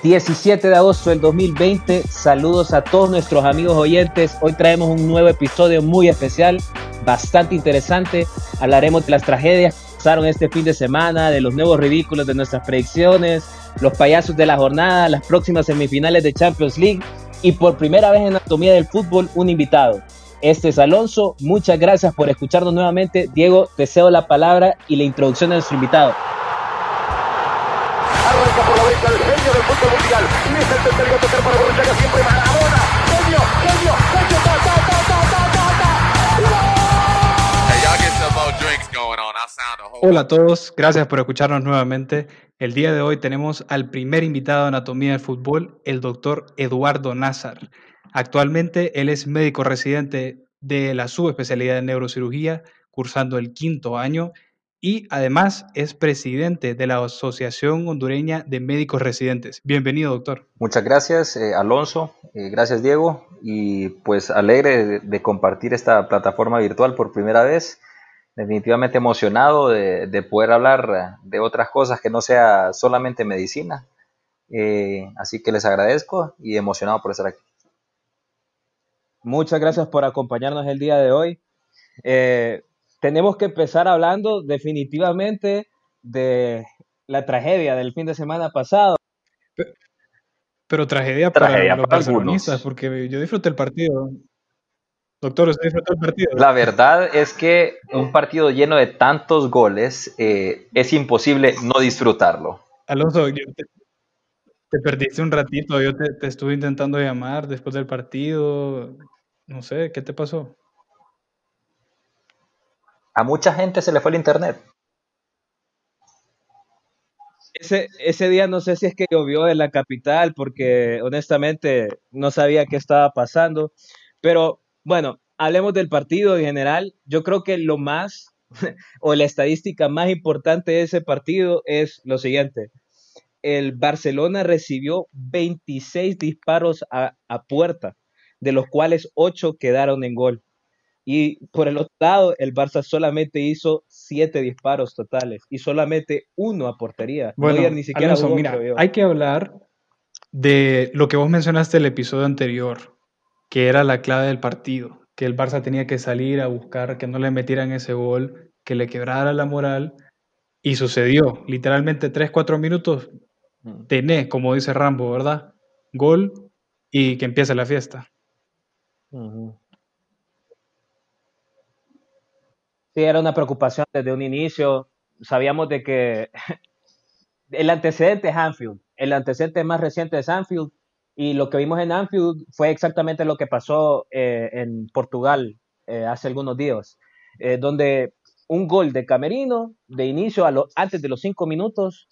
17 de agosto del 2020. Saludos a todos nuestros amigos oyentes. Hoy traemos un nuevo episodio muy especial, bastante interesante. Hablaremos de las tragedias que pasaron este fin de semana, de los nuevos ridículos de nuestras predicciones, los payasos de la jornada, las próximas semifinales de Champions League y por primera vez en Anatomía del Fútbol un invitado. Este es Alonso, muchas gracias por escucharnos nuevamente. Diego, te cedo la palabra y la introducción de nuestro invitado. Arranca por la genio del fútbol mundial. Y es el tercero a tocar para Borruchaga siempre Maradona. Genio, genio, genio, ta, ta, ta, ta, ta, ta, ta. Hey, y'all get some more drinks going on. I sound a whole Hola a todos, gracias por escucharnos nuevamente. El día de hoy tenemos al primer invitado de Anatomía del Fútbol, el doctor Eduardo Nazar. Actualmente él es médico residente de la subespecialidad de neurocirugía, cursando el quinto año, y además es presidente de la Asociación Hondureña de Médicos Residentes. Bienvenido, doctor. Muchas gracias, eh, Alonso. Eh, gracias, Diego. Y pues alegre de, de compartir esta plataforma virtual por primera vez. Definitivamente emocionado de, de poder hablar de otras cosas que no sea solamente medicina. Eh, así que les agradezco y emocionado por estar aquí. Muchas gracias por acompañarnos el día de hoy. Eh, tenemos que empezar hablando definitivamente de la tragedia del fin de semana pasado. Pero tragedia, Tragedia para los para barcelonistas, algunos. porque yo disfruté el partido. Doctor, ¿usted disfrutó el partido? La verdad es que un partido lleno de tantos goles eh, es imposible no disfrutarlo. Alonso, yo te, te perdiste un ratito, yo te, te estuve intentando llamar después del partido, no sé, ¿qué te pasó? A mucha gente se le fue el internet. Ese, ese día no sé si es que llovió en la capital, porque honestamente no sabía qué estaba pasando. Pero bueno, hablemos del partido en general. Yo creo que lo más, o la estadística más importante de ese partido es lo siguiente. El Barcelona recibió 26 disparos a, a puerta, de los cuales 8 quedaron en gol. Y por el otro lado, el Barça solamente hizo 7 disparos totales y solamente uno a portería. Bueno, ni siquiera Alonso, mira, hay que hablar de lo que vos mencionaste el episodio anterior, que era la clave del partido, que el Barça tenía que salir a buscar que no le metieran ese gol, que le quebrara la moral, y sucedió. Literalmente 3, 4 minutos, Mm. tenés, como dice Rambo, ¿verdad? Gol y que empiece la fiesta. Sí, era una preocupación desde un inicio. Sabíamos de que el antecedente es Anfield, el antecedente más reciente es Anfield, y lo que vimos en Anfield fue exactamente lo que pasó eh, en Portugal eh, hace algunos días, eh, donde un gol de Camerino de inicio a lo- antes de los cinco minutos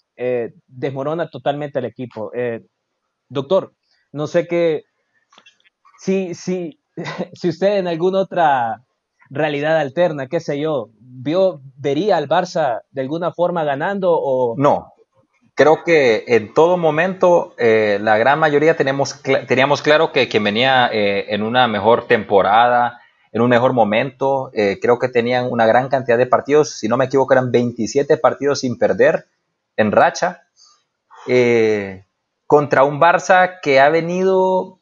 desmorona totalmente el equipo. Doctor, no sé qué, si, si, si usted en alguna otra realidad alterna, qué sé yo, vio, vería al Barça de alguna forma ganando o No, creo que en todo momento eh, la gran mayoría teníamos claro que, venía eh, en una mejor temporada, en un mejor momento. Eh, creo que tenían una gran cantidad de partidos, si no me equivoco eran 27 partidos sin perder en racha, contra un Barça que ha venido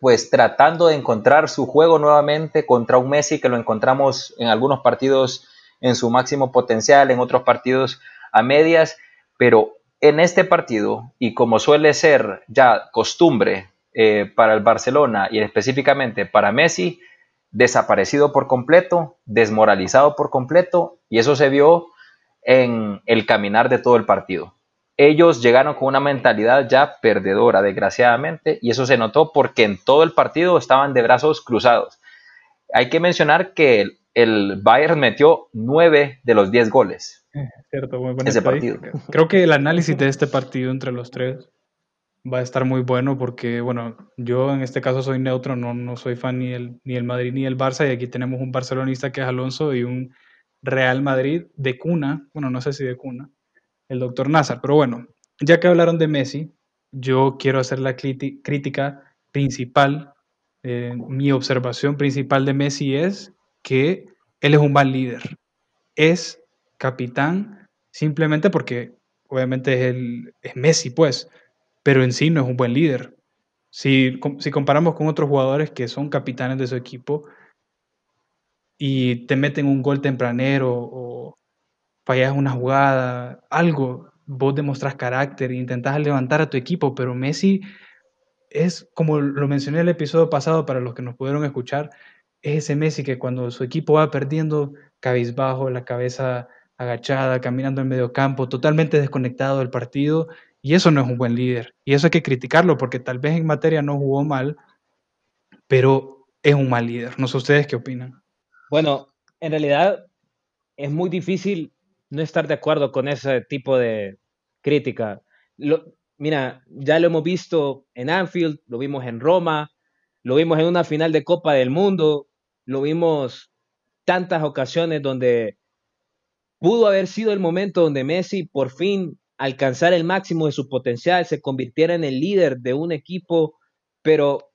pues tratando de encontrar su juego nuevamente contra un Messi que lo encontramos en algunos partidos en su máximo potencial, en otros partidos a medias, pero en este partido, y como suele ser ya costumbre eh, para el Barcelona y específicamente para Messi, desaparecido por completo, desmoralizado por completo, y eso se vio en el caminar de todo el partido. Ellos llegaron con una mentalidad ya perdedora, desgraciadamente, y eso se notó porque en todo el partido estaban de brazos cruzados. Hay que mencionar que el, el Bayern metió nueve de los 10 goles Cierto, muy buena ese partido. Creo que el análisis de este partido entre los tres va a estar muy bueno porque, bueno, yo en este caso soy neutro, no, no soy fan ni del, ni del Madrid ni del Barça y aquí tenemos un barcelonista que es Alonso y un Real Madrid de cuna, bueno, no sé si de cuna, el doctor Nazar, pero bueno, ya que hablaron de Messi, yo quiero hacer la crítica principal, eh, mi observación principal de Messi es que él es un mal líder, es capitán simplemente porque obviamente es, el, es Messi, pues, pero en sí no es un buen líder. Si, si comparamos con otros jugadores que son capitanes de su equipo y te meten un gol tempranero o fallas una jugada, algo, vos demostrás carácter intentás levantar a tu equipo, pero Messi es, como lo mencioné en el episodio pasado para los que nos pudieron escuchar, es ese Messi que cuando su equipo va perdiendo, cabizbajo, la cabeza agachada, caminando en medio campo, totalmente desconectado del partido, y eso no es un buen líder. Y eso hay que criticarlo porque tal vez en materia no jugó mal, pero es un mal líder. No sé ustedes qué opinan. Bueno, en realidad es muy difícil no estar de acuerdo con ese tipo de crítica. Lo, mira, ya lo hemos visto en Anfield, lo vimos en Roma, lo vimos en una final de Copa del Mundo, lo vimos tantas ocasiones donde pudo haber sido el momento donde Messi por fin alcanzara el máximo de su potencial, se convirtiera en el líder de un equipo, pero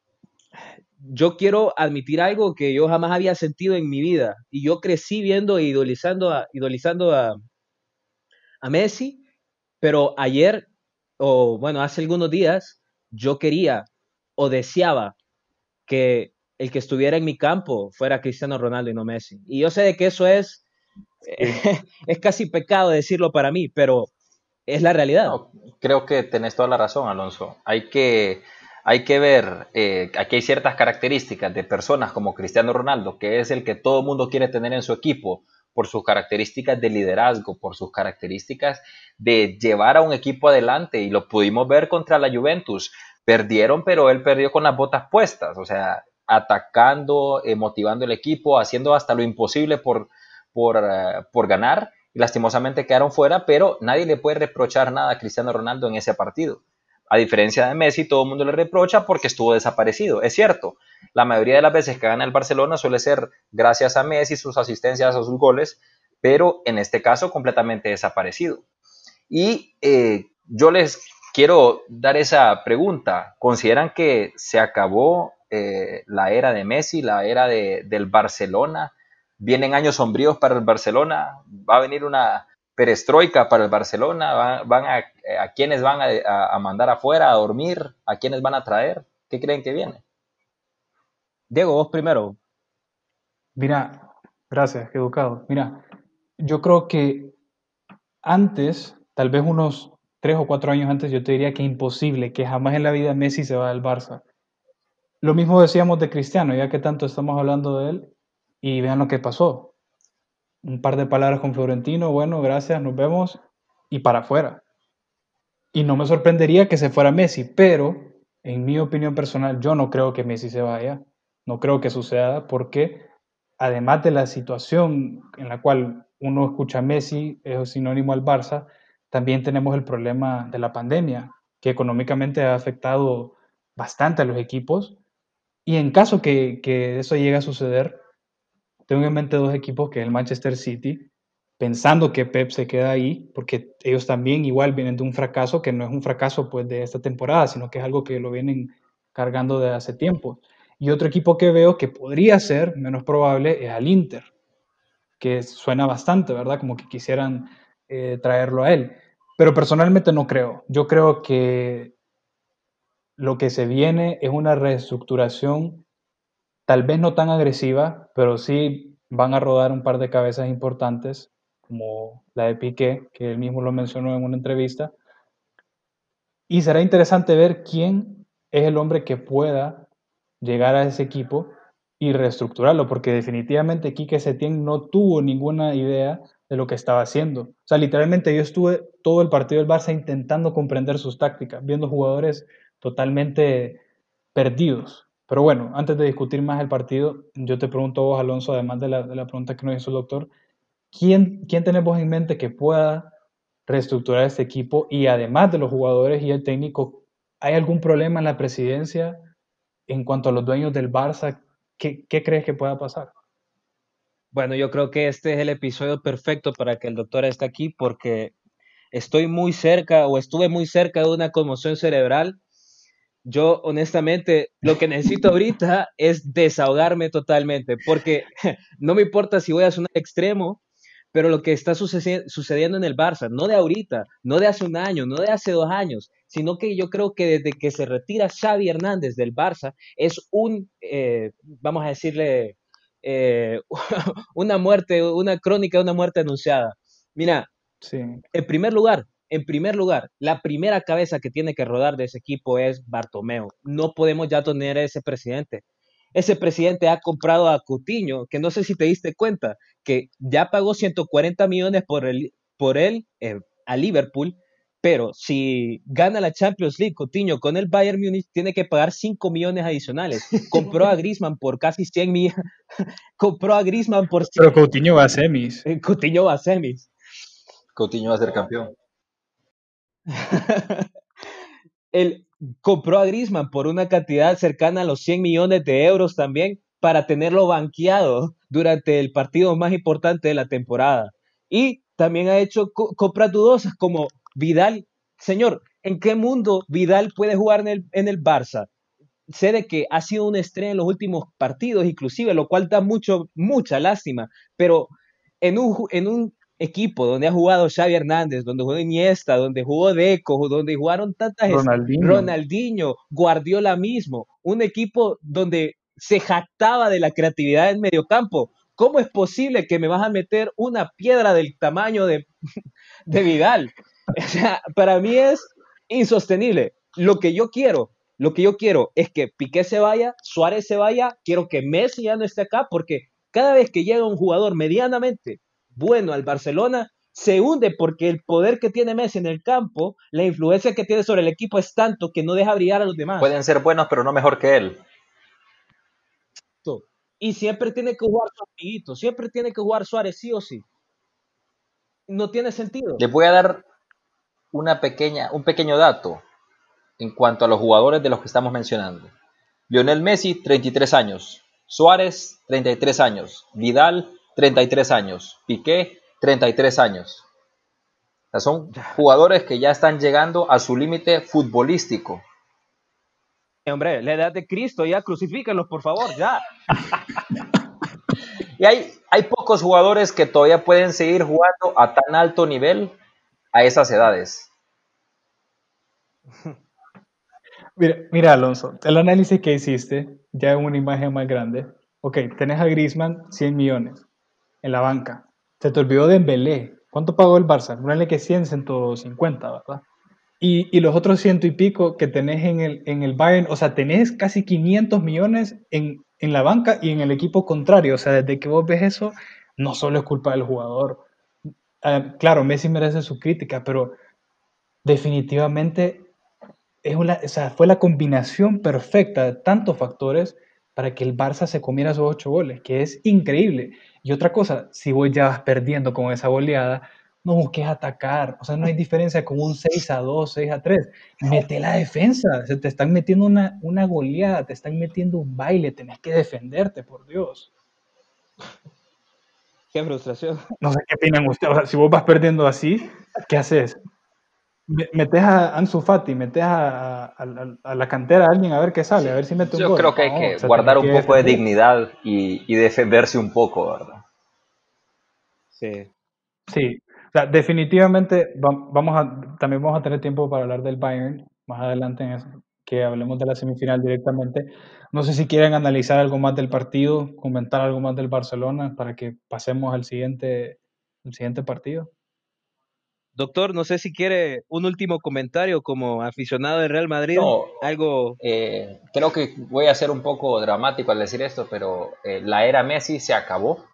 yo quiero admitir algo que yo jamás había sentido en mi vida y yo crecí viendo e idolizando a, idolizando a, a Messi, pero ayer o bueno, hace algunos días, yo quería o deseaba que el que estuviera en mi campo fuera Cristiano Ronaldo y no Messi. Y yo sé de que eso es, es casi pecado decirlo para mí, pero es la realidad. creo que tenés toda la razón, Alonso. Hay que, hay que ver, eh, aquí hay ciertas características de personas como Cristiano Ronaldo, que es el que todo el mundo quiere tener en su equipo, por sus características de liderazgo, por sus características de llevar a un equipo adelante y lo pudimos ver contra la Juventus. Perdieron, pero él perdió con las botas puestas, o sea, atacando, eh, motivando el equipo, haciendo hasta lo imposible por, por, eh, por ganar y lastimosamente quedaron fuera, pero nadie le puede reprochar nada a Cristiano Ronaldo en ese partido. A diferencia de Messi, todo el mundo le reprocha porque estuvo desaparecido. Es cierto, la mayoría de las veces que gana el Barcelona suele ser gracias a Messi, sus asistencias o sus goles, pero en este caso completamente desaparecido. Y eh, yo les quiero dar esa pregunta. ¿Consideran que se acabó eh, la era de Messi, la era del Barcelona? ¿Vienen años sombríos para el Barcelona? ¿Va a venir una, perestroika para el Barcelona? ¿Van, a, a quiénes van a, mandar afuera a dormir? ¿A quiénes van a traer? ¿Qué creen que viene? Diego, vos primero. Mira, gracias, educado. Mira, yo creo que antes, tal vez unos tres o cuatro años antes, yo te diría que imposible, que jamás en la vida Messi se va del Barça. Lo mismo decíamos de Cristiano, ya que tanto estamos hablando de él, y vean lo que pasó un par de palabras con Florentino, bueno, gracias, nos vemos y para afuera. Y no me sorprendería que se fuera Messi, pero en mi opinión personal yo no creo que Messi se vaya, no creo que suceda porque además de la situación en la cual uno escucha Messi es sinónimo al Barça, también tenemos el problema de la pandemia que económicamente ha afectado bastante a los equipos y en caso que, que eso llegue a suceder, tengo en mente dos equipos que es el Manchester City, pensando que Pep se queda ahí, porque ellos también igual vienen de un fracaso que no es un fracaso pues de esta temporada, sino que es algo que lo vienen cargando de hace tiempo. Y otro equipo que veo que podría ser menos probable es al Inter, que suena bastante, ¿verdad? Como que quisieran eh, traerlo a él. Pero personalmente no creo. Yo creo que lo que se viene es una reestructuración tal vez no tan agresiva, pero sí van a rodar un par de cabezas importantes, como la de Piqué, que él mismo lo mencionó en una entrevista. Y será interesante ver quién es el hombre que pueda llegar a ese equipo y reestructurarlo, porque definitivamente Quique Setién no tuvo ninguna idea de lo que estaba haciendo. O sea, literalmente yo estuve todo el partido del Barça intentando comprender sus tácticas, viendo jugadores totalmente perdidos. Pero bueno, antes de discutir más el partido, yo te pregunto vos, Alonso, además de la, de la pregunta que nos hizo el doctor, ¿quién, ¿quién tenemos en mente que pueda reestructurar este equipo? Y además de los jugadores y el técnico, ¿hay algún problema en la presidencia en cuanto a los dueños del Barça? ¿Qué, qué crees que pueda pasar? Bueno, yo creo que este es el episodio perfecto para que el doctor esté aquí porque estoy muy cerca o estuve muy cerca de una conmoción cerebral yo honestamente lo que necesito ahorita es desahogarme totalmente, porque no me importa si voy a sonar extremo, pero lo que está sucedi- sucediendo en el Barça, no de ahorita, no de hace un año, no de hace dos años, sino que yo creo que desde que se retira Xavi Hernández del Barça, es un, eh, vamos a decirle, eh, una muerte, una crónica de una muerte anunciada. Mira, Sí. en primer lugar, en primer lugar, la primera cabeza que tiene que rodar de ese equipo es Bartomeu. No podemos ya tener a ese presidente. Ese presidente ha comprado a Coutinho, que no sé si te diste cuenta, que ya pagó 140 millones por, el, por él eh, a Liverpool, pero si gana la Champions League Coutinho con el Bayern Múnich, tiene que pagar 5 millones adicionales. Compró a Griezmann por casi 100 millones. compró a Griezmann por 100 Pero Coutinho va a semis. eh, Coutinho va a semis. Coutinho va a ser campeón. Él compró a Griezmann por una cantidad cercana a los 100 millones de euros también para tenerlo banqueado durante el partido más importante de la temporada. Y también ha hecho co- compras dudosas como Vidal. Señor, ¿en qué mundo Vidal puede jugar en el, en el Barça? Sé de que ha sido una estrella en los últimos partidos, inclusive, lo cual da mucho, mucha lástima, pero en un, en un equipo donde ha jugado Xavi Hernández, donde jugó Iniesta, donde jugó Deco, donde jugaron tantas Ronaldinho. Ronaldinho, Guardiola mismo, un equipo donde se jactaba de la creatividad en mediocampo. ¿Cómo es posible que me vas a meter una piedra del tamaño de, de Vidal? O sea, para mí es insostenible. Lo que yo quiero, lo que yo quiero es que Piqué se vaya, Suárez se vaya, quiero que Messi ya no esté acá, porque cada vez que llega un jugador medianamente bueno al Barcelona, se hunde porque el poder que tiene Messi en el campo, la influencia que tiene sobre el equipo es tanto que no deja brillar a los demás. Pueden ser buenos, pero no mejor que él. Y siempre tiene que jugar su amiguito, siempre tiene que jugar Suárez sí o sí. No tiene sentido. Les voy a dar una pequeña, un pequeño dato en cuanto a los jugadores de los que estamos mencionando. Lionel Messi, 33 años. Suárez, 33 años. Vidal, 33 años. Piqué, 33 años. O sea, son jugadores que ya están llegando a su límite futbolístico. Hombre, la edad de Cristo, ya crucifíquenlos, por favor, ya. Y hay, hay pocos jugadores que todavía pueden seguir jugando a tan alto nivel a esas edades. Mira, mira, Alonso, el análisis que hiciste, ya en una imagen más grande. Ok, tenés a Griezmann 100 millones en la banca. Se te olvidó de Dembélé. ¿Cuánto pagó el Barça? Ponle que 100, 150, ¿verdad? Y, y los otros ciento y pico que tenés en el, en el Bayern, o sea, tenés casi 500 millones en, en la banca y en el equipo contrario. O sea, desde que vos ves eso, no solo es culpa del jugador. Ah, claro, Messi merece su crítica, pero definitivamente es una, o sea, fue la combinación perfecta de tantos factores para que el Barça se comiera esos ocho goles, que es increíble. Y otra cosa, si vos ya vas perdiendo con esa goleada, no busques atacar. O sea, no hay diferencia con un 6 a 2, 6 a 3. Mete la defensa. Se te están metiendo una, una goleada, te están metiendo un baile, tenés que defenderte, por Dios. Qué frustración. No sé qué opinan ustedes. O sea, si vos vas perdiendo así, ¿qué haces? Me- Metes a Ansu Fati, metes a, a- la cantera a alguien a ver qué sale, a ver si mete un Yo gol. creo que hay No, que o sea, guardar un que poco de dignidad y, y defenderse un poco, ¿verdad? Sí. Sí, o sea, definitivamente va- vamos a, también vamos a tener tiempo para hablar del Bayern más adelante en eso, que hablemos de la semifinal directamente. No sé si quieren analizar algo más del partido, comentar algo más del Barcelona para que pasemos al siguiente, al siguiente partido. Doctor, no sé si quiere un último comentario como aficionado del Real Madrid. No. Algo. Eh, creo que voy a ser un poco dramático al decir esto, pero eh, la era Messi se acabó.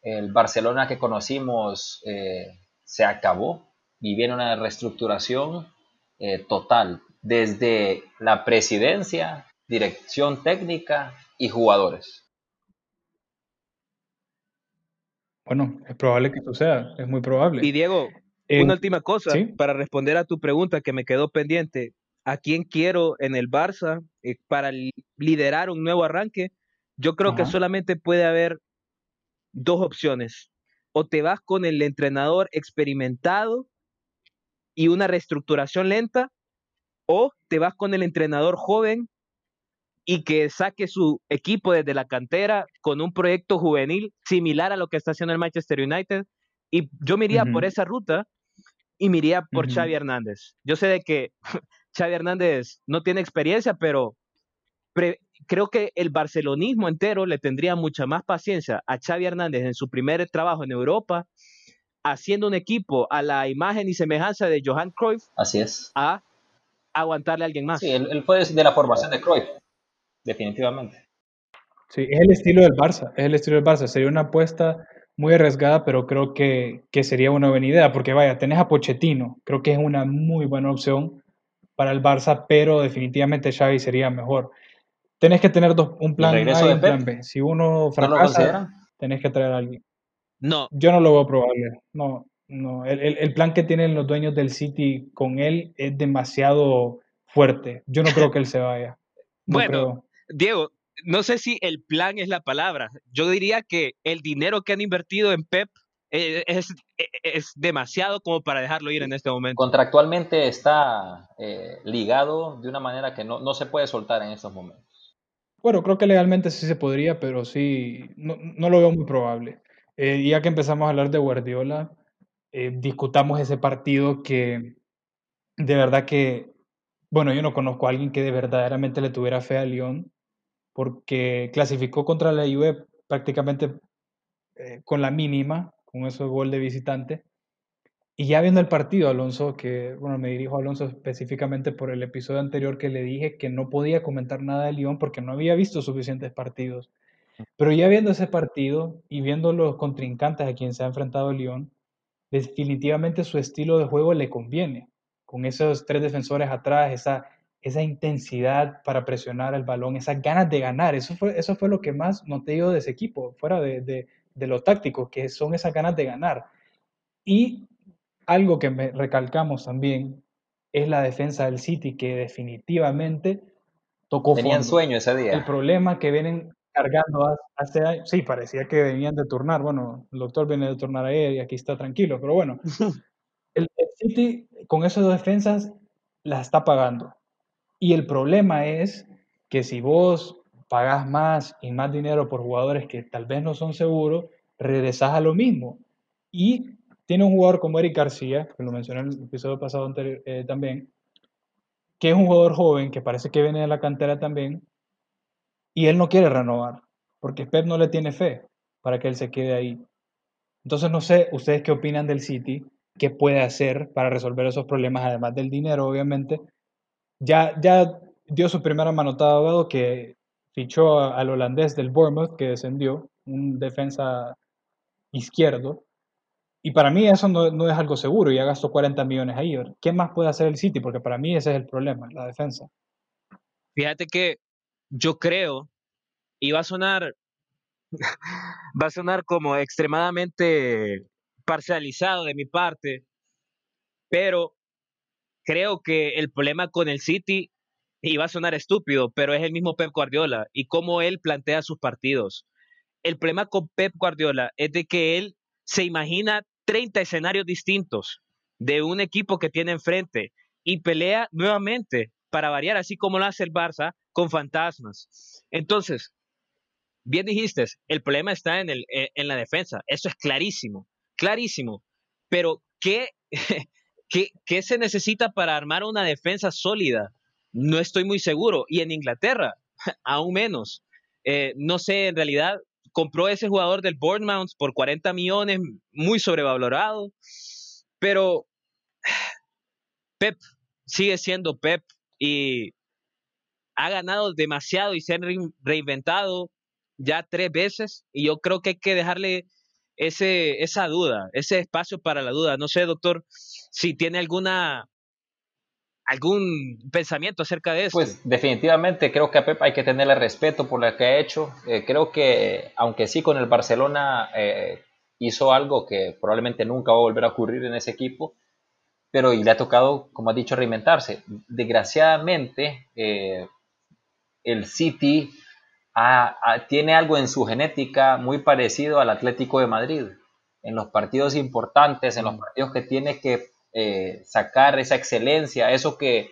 El Barcelona que conocimos eh, se acabó y viene una reestructuración eh, total desde la presidencia, dirección técnica y jugadores. Bueno, es probable que suceda, es muy probable. Y Diego, Eh, una última cosa sí. para responder a tu pregunta que me quedó pendiente. ¿A quién quiero en el Barça eh, para li- liderar un nuevo arranque? Yo creo que solamente puede haber dos opciones. O te vas con el entrenador experimentado y una reestructuración lenta, o te vas con el entrenador joven y que saque su equipo desde la cantera con un proyecto juvenil similar a lo que está haciendo el Manchester United Y yo me iría por esa ruta y me iría por Ujú. Xavi Hernández. Yo sé de que Xavi Hernández no tiene experiencia, pero pre- creo que el barcelonismo entero le tendría mucha más paciencia a Xavi Hernández en su primer trabajo en Europa, haciendo un equipo a la imagen y semejanza de Johan Cruyff, Así es. a aguantarle a alguien más. Sí, él, él fue de la formación de Cruyff, definitivamente. Sí, es el estilo del Barça, es el estilo del Barça. Sería una apuesta muy arriesgada, pero creo que, que sería una buena idea, porque vaya, tenés a Pochettino, creo que es una muy buena opción para el Barça, pero definitivamente Xavi sería mejor. Tenés que tener dos, un plan A y un plan? B. Si uno ¿No fracasa, consideran? tenés que traer a alguien. No, Yo no lo veo probable. No, no. El, el- el plan que tienen los dueños del City con él es demasiado fuerte. Yo no creo que él se vaya. No Bueno, creo. Diego, no sé si el plan es la palabra. Yo diría que el dinero que han invertido en Pep eh, es, es demasiado como para dejarlo ir en este momento. Contractualmente está eh, ligado de una manera que no, no se puede soltar en estos momentos. Bueno, creo que legalmente sí se podría, pero sí, no, no lo veo muy probable. Eh, ya que empezamos a hablar de Guardiola, eh, discutamos ese partido que de verdad que, bueno, yo no conozco a alguien que de verdaderamente le tuviera fe a Lyon, porque clasificó contra la Juve prácticamente eh, con la mínima, con ese gol de visitante. Y ya viendo el partido, Alonso, que, bueno, me dirijo a Alonso específicamente por el episodio anterior que le dije que no podía comentar nada de Lyon porque no había visto suficientes partidos. Pero ya viendo ese partido y viendo los contrincantes a quien se ha enfrentado Lyon, definitivamente su estilo de juego le conviene. Con esos tres defensores atrás, esa, esa intensidad para presionar el balón, esas ganas de ganar. Eso fue, eso fue lo que más noté yo de ese equipo, fuera de, de, de lo táctico, que son esas ganas de ganar. Y algo que me recalcamos también es la defensa del City, que definitivamente tocó Tenían fondo. sueño ese El día. problema que vienen cargando ha- hace años, sí, parecía que venían de turnar. Bueno, el doctor viene de turnar ayer y aquí está tranquilo, pero bueno, el, el City con esas dos defensas las está pagando. Y el problema es que si vos pagás más y más dinero por jugadores que tal vez no son seguros, regresás a lo mismo. Y tiene un jugador como Eric García, que lo mencioné en el episodio pasado eh, también, que es un jugador joven que parece que viene de la cantera también, y él no quiere renovar, porque Pep no le tiene fe para que él se quede ahí. Entonces no sé, ustedes qué opinan del City, qué puede hacer para resolver esos problemas, además del dinero, obviamente. Ya, dio su primera manotada ahogado que fichó al holandés del Bournemouth, que descendió, un defensa izquierdo. Y para mí eso no, es algo seguro, ya gastó 40 millones ahí. ¿Qué más puede hacer el City? Porque para mí ese es el problema, la defensa. Fíjate que yo creo, y a sonar, va a sonar como extremadamente parcializado de mi parte, pero creo que el problema con el City, y va a sonar estúpido, pero es el mismo Pep Guardiola y cómo él plantea sus partidos. El problema con Pep Guardiola es de que él se imagina 30 escenarios distintos de un equipo que tiene enfrente y pelea nuevamente para variar, así como lo hace el Barça, con fantasmas. Entonces, bien dijiste, el problema está en, el, eh, en la defensa. Eso es clarísimo, clarísimo. Pero, ¿qué, ¿qué, ¿qué se necesita para armar una defensa sólida? No estoy muy seguro. Y en Inglaterra, aún menos. Eh, no sé, en realidad, compró ese jugador del Bournemouth por 40 millones, muy sobrevalorado. Pero Pep sigue siendo Pep y ha ganado demasiado y se ha reinventado ya tres veces y yo creo que hay que dejarle ese, esa duda, ese espacio para la duda. No sé, doctor, si tiene alguna algún pensamiento acerca de eso. Pues definitivamente creo que a Pep hay que tenerle respeto por lo que ha hecho. Eh, creo que aunque sí con el Barcelona eh, hizo algo que probablemente nunca va a volver a ocurrir en ese equipo, pero y le ha tocado, como ha dicho, reinventarse. Desgraciadamente, eh, el City ha, ha, tiene algo en su genética muy parecido al Atlético de Madrid. En los partidos importantes, en los partidos que tiene que eh, sacar esa excelencia, eso que,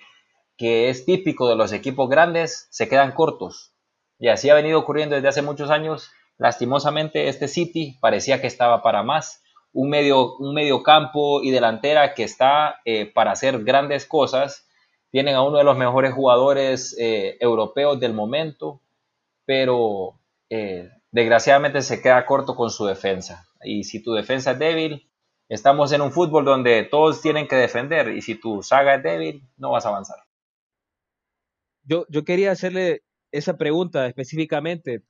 es típico de los equipos grandes, se quedan cortos. Y así ha venido ocurriendo desde hace muchos años. Lastimosamente, este City parecía que estaba para más. un medio, un medio campo y delantera que está eh, para hacer grandes cosas. Tienen a uno de los mejores jugadores eh, europeos del momento, pero eh, desgraciadamente se queda corto con su defensa. Y si tu defensa es débil, estamos en un fútbol donde todos tienen que defender y si tu saga es débil, no vas a avanzar. Yo, yo quería hacerle esa pregunta específicamente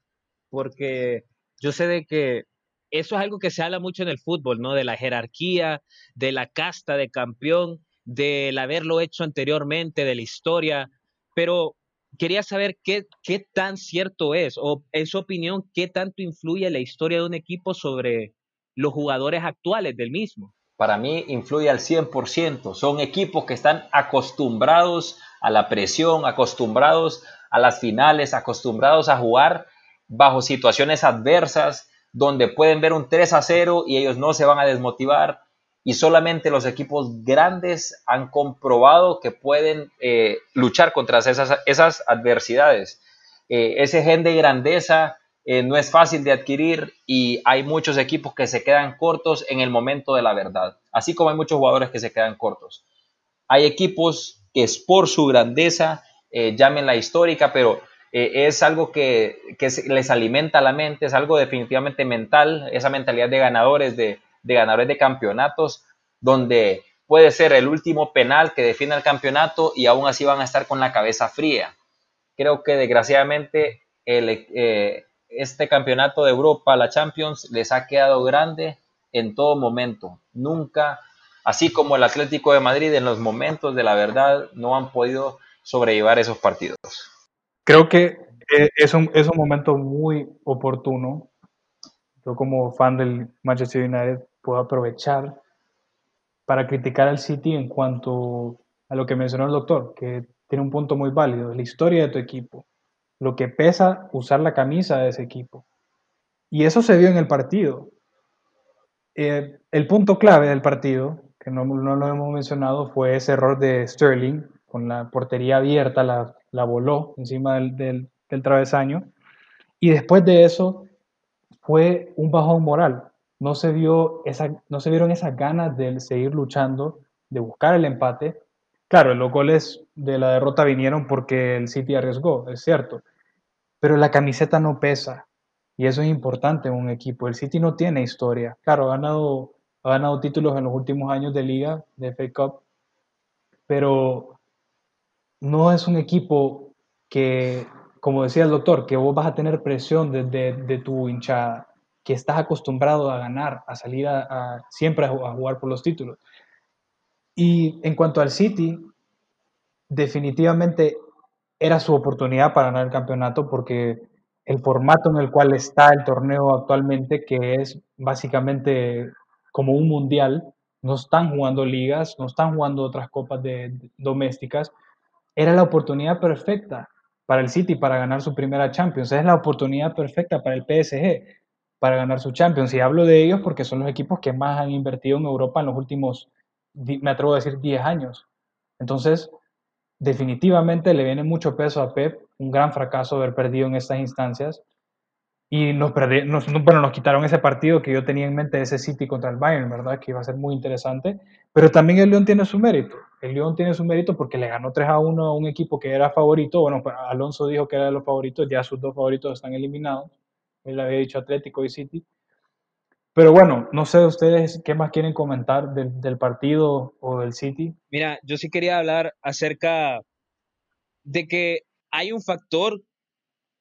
porque yo sé de que eso es algo que se habla mucho en el fútbol, ¿no? De la jerarquía, de la casta de campeón, del haberlo hecho anteriormente, de la historia, pero quería saber qué, qué tan cierto es, o en su opinión, qué tanto influye la historia de un equipo sobre los jugadores actuales del mismo. Para mí influye al 100%. Son equipos que están acostumbrados a la presión, acostumbrados a las finales, acostumbrados a jugar bajo situaciones adversas, donde pueden ver un 3 a 0 y ellos no se van a desmotivar. Y solamente los equipos grandes han comprobado que pueden eh, luchar contra esas, adversidades. Eh, ese gen de grandeza eh, no es fácil de adquirir y hay muchos equipos que se quedan cortos en el momento de la verdad, así como hay muchos jugadores que se quedan cortos. Hay equipos que es por su grandeza, llamen la histórica, pero eh, es algo que, les alimenta la mente, es algo definitivamente mental, esa mentalidad de ganadores, de, ganadores de campeonatos, donde puede ser el último penal que define el campeonato y aún así van a estar con la cabeza fría. Creo que desgraciadamente eh, este campeonato de Europa, la Champions, les ha quedado grande en todo momento. Nunca, así como el Atlético de Madrid, en los momentos de la verdad no han podido sobrellevar esos partidos. Creo que eh, es un, es un momento muy oportuno. Yo como fan del Manchester United puedo aprovechar para criticar al City en cuanto a lo que mencionó el doctor, que tiene un punto muy válido, la historia de tu equipo, lo que pesa usar la camisa de ese equipo. Y eso se vio en el partido. Eh, el punto clave del partido, que no, no, lo hemos mencionado, fue ese error de Sterling con la portería abierta, la, la voló encima del, del, travesaño. Y después de eso fue un bajón moral. No se, vio esa, no se vieron esas ganas de seguir luchando, de buscar el empate. Claro, los goles de la derrota vinieron porque el City arriesgó, es cierto. Pero la camiseta no pesa. Y eso es importante en un equipo. El City no tiene historia. Claro, ha ganado, ha ganado títulos en los últimos años de liga, de FA Cup. Pero no es un equipo que, como decía el doctor, que vos vas a tener presión de, de, tu hinchada, que estás acostumbrado a ganar, a salir a, siempre a, jugar por los títulos. Y en cuanto al City, definitivamente era su oportunidad para ganar el campeonato porque el formato en el cual está el torneo actualmente, que es básicamente como un mundial, no están jugando ligas, no están jugando otras copas de, domésticas, era la oportunidad perfecta para el City para ganar su primera Champions. Es la oportunidad perfecta para el PSG para ganar su Champions. Y hablo de ellos porque son los equipos que más han invertido en Europa en los últimos, me atrevo a decir, 10 años. Entonces, definitivamente le viene mucho peso a Pep, un gran fracaso haber perdido en estas instancias. Y nos, nos, bueno, nos quitaron ese partido que yo tenía en mente, ese City contra el Bayern, ¿verdad? Que iba a ser muy interesante. Pero también el León tiene su mérito. El León tiene su mérito porque le ganó 3 a 1 a un equipo que era favorito. Bueno, pues, Alonso dijo que era de los favoritos, ya sus dos favoritos están eliminados. Él había dicho Atlético y City. Pero bueno, no sé ustedes qué más quieren comentar del, del partido o del City. Mira, yo sí quería hablar acerca de que hay un factor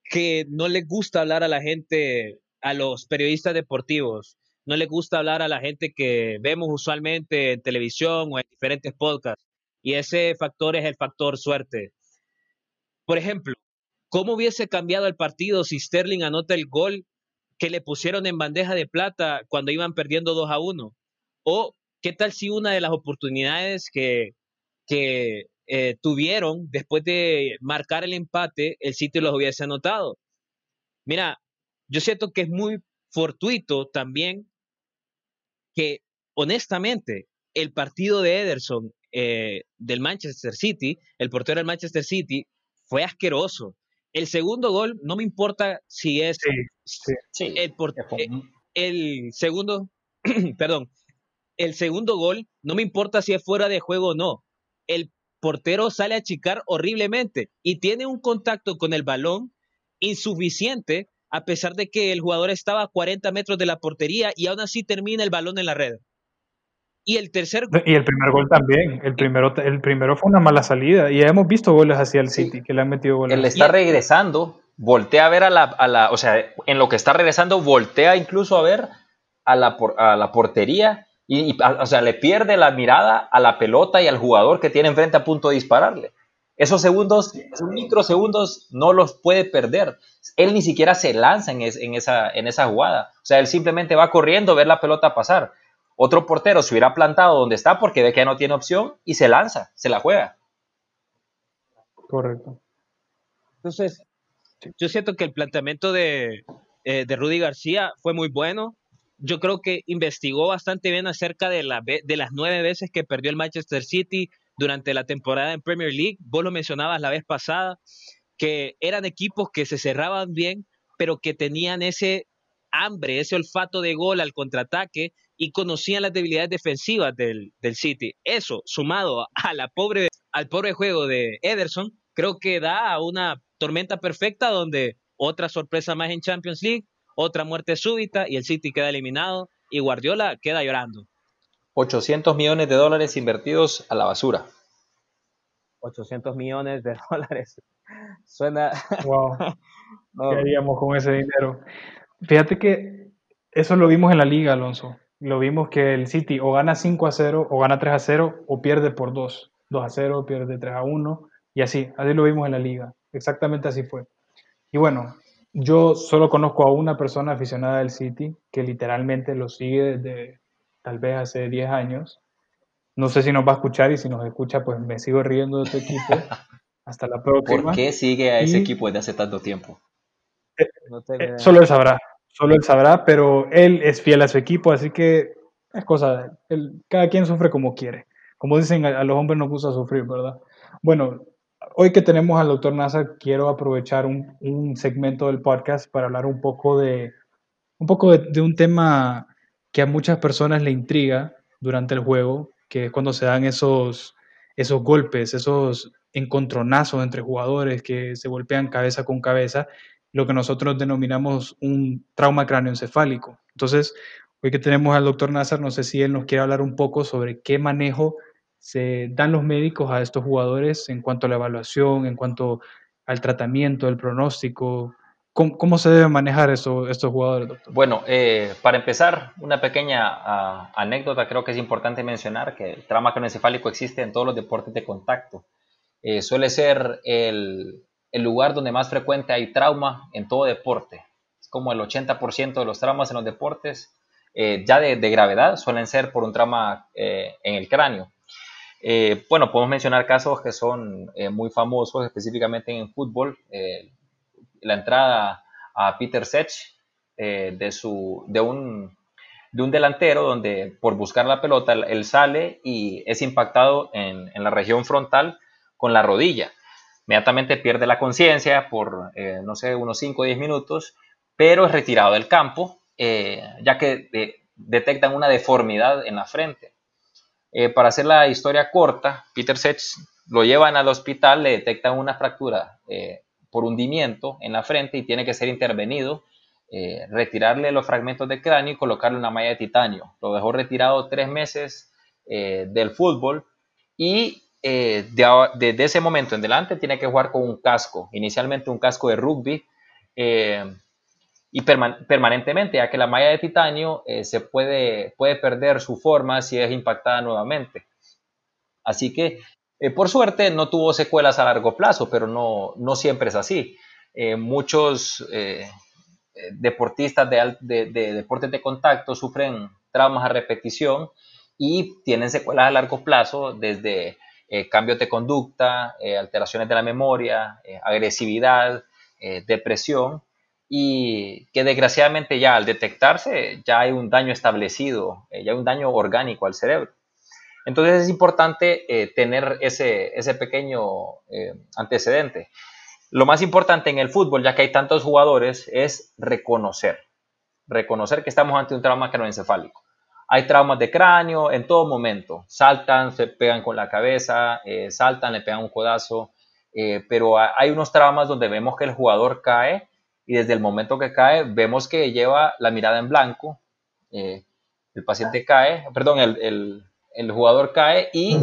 que no le gusta hablar a la gente, a los periodistas deportivos, no le gusta hablar a la gente que vemos usualmente en televisión o en diferentes podcasts. Y ese factor es el factor suerte. Por ejemplo, ¿cómo hubiese cambiado el partido si Sterling anota el gol que le pusieron en bandeja de plata cuando iban perdiendo 2 a 1? ¿O qué tal si una de las oportunidades que, eh, tuvieron después de marcar el empate, el sitio los hubiese anotado. Mira, yo siento que es muy fortuito también que, honestamente, el partido de Ederson eh, del Manchester City, el portero del Manchester City, fue asqueroso. El segundo gol, no me importa si es sí, El, el segundo perdón, el segundo gol, no me importa si es fuera de juego o no, el portero sale a chicar horriblemente y tiene un contacto con el balón insuficiente a pesar de que el jugador estaba a 40 metros de la portería y aún así termina el balón en la red. Y el tercer Y el primer gol también. El primero, el primero fue una mala salida. Y ya hemos visto goles hacia el City, que le han metido goles. Él está regresando, voltea a ver a la, a la, o sea, en lo que está regresando, voltea incluso a ver a la, por- a la portería y, y, a- o sea, le pierde la mirada a la pelota y al jugador que tiene enfrente a punto de dispararle. Esos segundos, esos microsegundos, no los puede perder. Él ni siquiera se lanza en, es- en esa, en esa jugada. O sea, él simplemente va corriendo a ver la pelota pasar. Otro portero se hubiera plantado donde está porque ve que ya no tiene opción y se lanza, se la juega. Correcto. Entonces, yo siento que el planteamiento de, eh, de Rudy García fue muy bueno. Yo creo que investigó bastante bien acerca de, la, de las nueve veces que perdió el Manchester City durante la temporada en Premier League. Vos lo mencionabas la vez pasada, que eran equipos que se cerraban bien, pero que tenían ese hambre, ese olfato de gol al contraataque y conocían las debilidades defensivas del, del City. Eso, sumado a la pobre, al pobre juego de Ederson, creo que da a una tormenta perfecta donde otra sorpresa más en Champions League, otra muerte súbita y el City queda eliminado y Guardiola queda llorando. 800 millones de dólares invertidos a la basura. 800 millones de dólares. Suena... Wow. no, ¿Qué haríamos con ese dinero? Fíjate que eso lo vimos en la liga, Alonso. Lo vimos que el City o gana 5 a 0, o gana 3 a 0, o pierde por 2. 2 a 0, pierde 3 a 1, y así. Así lo vimos en la liga. Exactamente así fue. Y bueno, yo solo conozco a una persona aficionada del City que literalmente lo sigue desde tal vez hace 10 años. No sé si nos va a escuchar y si nos escucha, pues me sigo riendo de tu equipo. Hasta la próxima. ¿Por qué sigue a ese Y- equipo desde hace tanto tiempo? No Eh, solo él sabrá, solo él sabrá, pero él es fiel a su equipo, así que es cosa de él. Él- Cada quien sufre como quiere. Como dicen, a, a los hombres nos gusta sufrir, ¿verdad? Bueno, hoy que tenemos al doctor Nazar, quiero aprovechar un, un segmento del podcast para hablar un poco de un poco de, de un tema que a muchas personas le intriga durante el juego, que es cuando se dan esos, esos golpes, esos encontronazos entre jugadores que se golpean cabeza con cabeza, lo que nosotros denominamos un trauma cráneoencefálico. Entonces, hoy que tenemos al doctor Nazar, no sé si él nos quiere hablar un poco sobre qué manejo se dan los médicos a estos jugadores en cuanto a la evaluación, en cuanto al tratamiento, el pronóstico, ¿Cómo, cómo se deben manejar eso, estos jugadores, doctor? Bueno, eh, para empezar, una pequeña ah, anécdota, creo que es importante mencionar que el trauma craneoencefálico existe en todos los deportes de contacto. Eh, suele ser el, el lugar donde más frecuente hay trauma en todo deporte. Es como el 80% de los traumas en los deportes, eh, ya de, gravedad, suelen ser por un trauma eh, en el cráneo. Eh, bueno, podemos mencionar casos que son muy famosos, específicamente en fútbol. La entrada a Peter Sech de, su, de, un, de un delantero donde por buscar la pelota él sale y es impactado en, en la región frontal con la rodilla. Inmediatamente pierde la conciencia por, eh, no sé, unos 5 o 10 minutos, pero es retirado del campo, eh, ya que de, detectan una deformidad en la frente. Eh, para hacer la historia corta, Peter Sech lo llevan al hospital, le detectan una fractura por hundimiento en la frente y tiene que ser intervenido, retirarle los fragmentos de cráneo y colocarle una malla de titanio. Lo dejó retirado tres meses del fútbol y eh, de, desde ese momento en adelante tiene que jugar con un casco, inicialmente un casco de rugby eh, y perman permanentemente, ya que la malla de titanio eh, se puede, puede perder su forma si es impactada nuevamente. Así que por suerte no tuvo secuelas a largo plazo, pero no, no siempre es así. Muchos deportistas de, de, de, deportes de contacto sufren traumas a repetición y tienen secuelas a largo plazo desde eh, cambios de conducta, eh, alteraciones de la memoria, eh, agresividad, depresión y que desgraciadamente ya al detectarse ya hay un daño establecido, ya hay un daño orgánico al cerebro. Entonces es importante eh, tener ese, ese pequeño eh, antecedente. Lo más importante en el fútbol, ya que hay tantos jugadores, es reconocer. Reconocer que estamos ante un trauma craneoencefálico. Hay traumas de cráneo en todo momento. Saltan, se pegan con la cabeza, eh, saltan, le pegan un codazo. eh, pero ha- hay unos traumas donde vemos que el jugador cae y desde el momento que cae vemos que lleva la mirada en blanco. eh, el paciente cae, perdón, el, el- el jugador cae y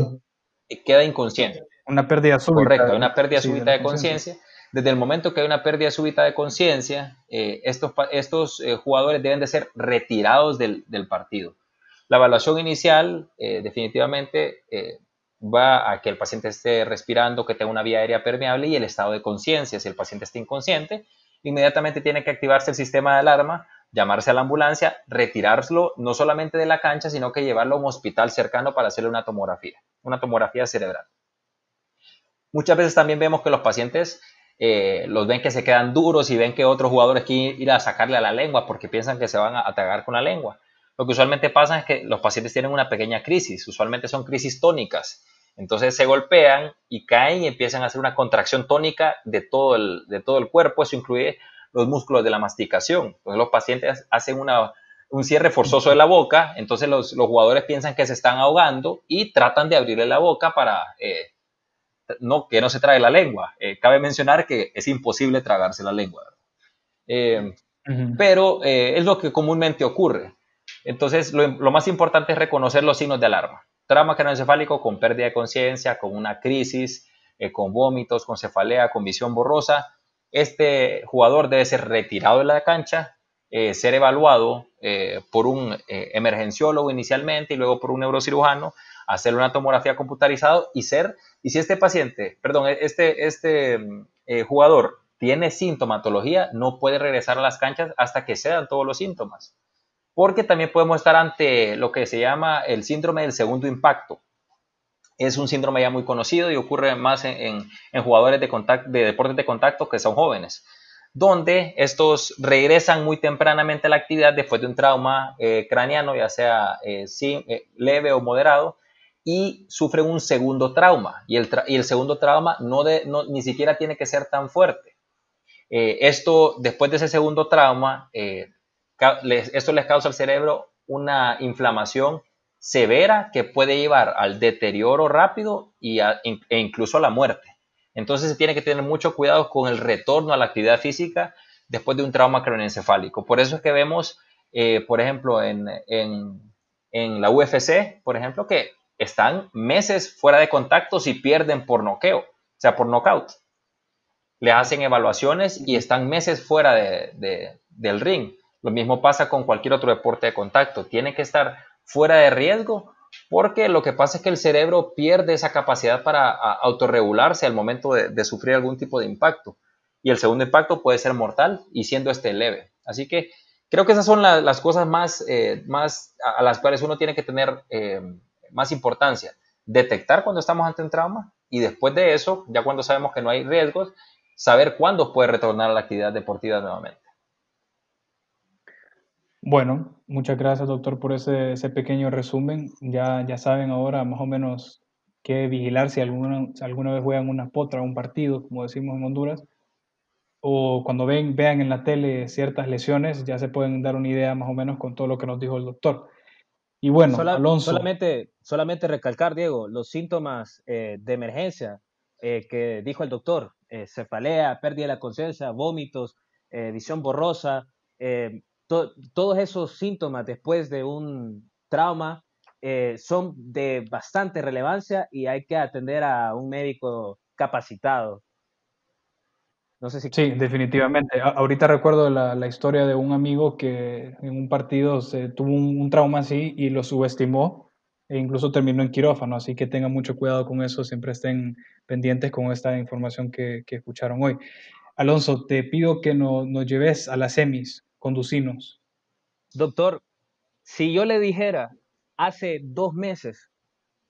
queda inconsciente. Una pérdida súbita. Correcto, hay una pérdida sí, súbita de conciencia. Desde el momento que hay una pérdida súbita de conciencia, eh, estos, eh, jugadores deben de ser retirados del, del partido. La evaluación inicial eh, definitivamente eh, va a que el paciente esté respirando, que tenga una vía aérea permeable y el estado de conciencia. Si el paciente está inconsciente, inmediatamente tiene que activarse el sistema de alarma, llamarse a la ambulancia, retirarlo no solamente de la cancha, sino que llevarlo a un hospital cercano para hacerle una tomografía, una tomografía cerebral. Muchas veces también vemos que los pacientes eh, los ven que se quedan duros y ven que otros jugadores quieren ir a sacarle a la lengua porque piensan que se van a atacar con la lengua. Lo que usualmente pasa es que los pacientes tienen una pequeña crisis, usualmente son crisis tónicas. Entonces se golpean y caen y empiezan a hacer una contracción tónica de todo el, de todo el cuerpo. Eso incluye los músculos de la masticación. Entonces los pacientes hacen una, un cierre forzoso de la boca. Entonces los, los jugadores piensan que se están ahogando y tratan de abrirle la boca para eh, no, que no se trague la lengua. Eh, cabe mencionar que es imposible tragarse la lengua. Eh, Ujú. pero eh, es lo que comúnmente ocurre. Entonces, lo, más importante es reconocer los signos de alarma. Trauma craneoencefálico con pérdida de conciencia, con una crisis, eh, con vómitos, con cefalea, con visión borrosa. Este jugador debe ser retirado de la cancha, eh, ser evaluado eh, por un emergenciólogo inicialmente y luego por un neurocirujano, hacer una tomografía computarizada y ser, y si este paciente, perdón, este, este eh, jugador tiene sintomatología, no puede regresar a las canchas hasta que sean todos los síntomas. Porque también podemos estar ante lo que se llama el síndrome del segundo impacto. Es un síndrome ya muy conocido y ocurre más en, en- en jugadores de, de deportes de contacto que son jóvenes, donde estos regresan muy tempranamente a la actividad después de un trauma eh, craneano, ya sea eh, sí, eh, leve o moderado, y sufren un segundo trauma. Y el, tra- y el segundo trauma no de- no- ni siquiera tiene que ser tan fuerte. Eh, esto, después de ese segundo trauma, eh, les- esto les causa al cerebro una inflamación severa que puede llevar al deterioro rápido y a- e incluso a la muerte. Entonces se tiene que tener mucho cuidado con el retorno a la actividad física después de un trauma craneoencefálico. Por eso es que vemos, eh, por ejemplo, en, en- en la UFC, por ejemplo, que están meses fuera de contactos y pierden por noqueo, o sea, por knockout le hacen evaluaciones y están meses fuera de- del ring. Lo mismo pasa con cualquier otro deporte de contacto. Tiene que estar fuera de riesgo porque lo que pasa es que el cerebro pierde esa capacidad para autorregularse al momento de, sufrir algún tipo de impacto. Y el segundo impacto puede ser mortal y siendo este leve. Así que creo que esas son la- las cosas más, eh, más a, a las cuales uno tiene que tener eh, más importancia. Detectar cuando estamos ante un trauma y después de eso, ya cuando sabemos que no hay riesgos, saber cuándo puede retornar a la actividad deportiva nuevamente. Bueno, muchas gracias, doctor, por ese, ese pequeño resumen. Ya, ya saben ahora más o menos qué vigilar si alguna, si alguna vez juegan una potra, un partido, como decimos en Honduras, o cuando ven, vean en la tele ciertas lesiones, ya se pueden dar una idea más o menos con todo lo que nos dijo el doctor. Y bueno, Sola- Alonso, Solamente, solamente recalcar, Diego, los síntomas eh, de emergencia eh, que dijo el doctor, eh, cefalea, pérdida de la conciencia, vómitos, eh, visión borrosa, eh, to- todos esos síntomas después de un trauma eh, son de bastante relevancia y hay que atender a un médico capacitado. No sé si Sí, definitivamente. A- ahorita recuerdo la, la historia de un amigo que en un partido se tuvo un, un trauma así y lo subestimó e incluso terminó en quirófano, así que tengan mucho cuidado con eso, siempre estén pendientes con esta información que, que escucharon hoy. Alonso, te pido que no- nos lleves a las semis, conducinos. Doctor, si yo le dijera hace dos meses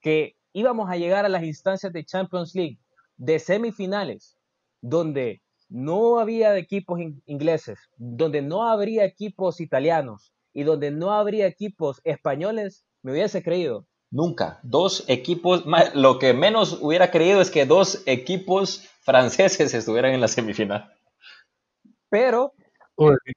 que íbamos a llegar a las instancias de Champions League, de semifinales, donde no había equipos in- ingleses, donde no habría equipos italianos y donde no habría equipos españoles, me hubiese creído. Nunca. Dos equipos, lo que menos hubiera creído es que dos equipos franceses estuvieran en la semifinal. Pero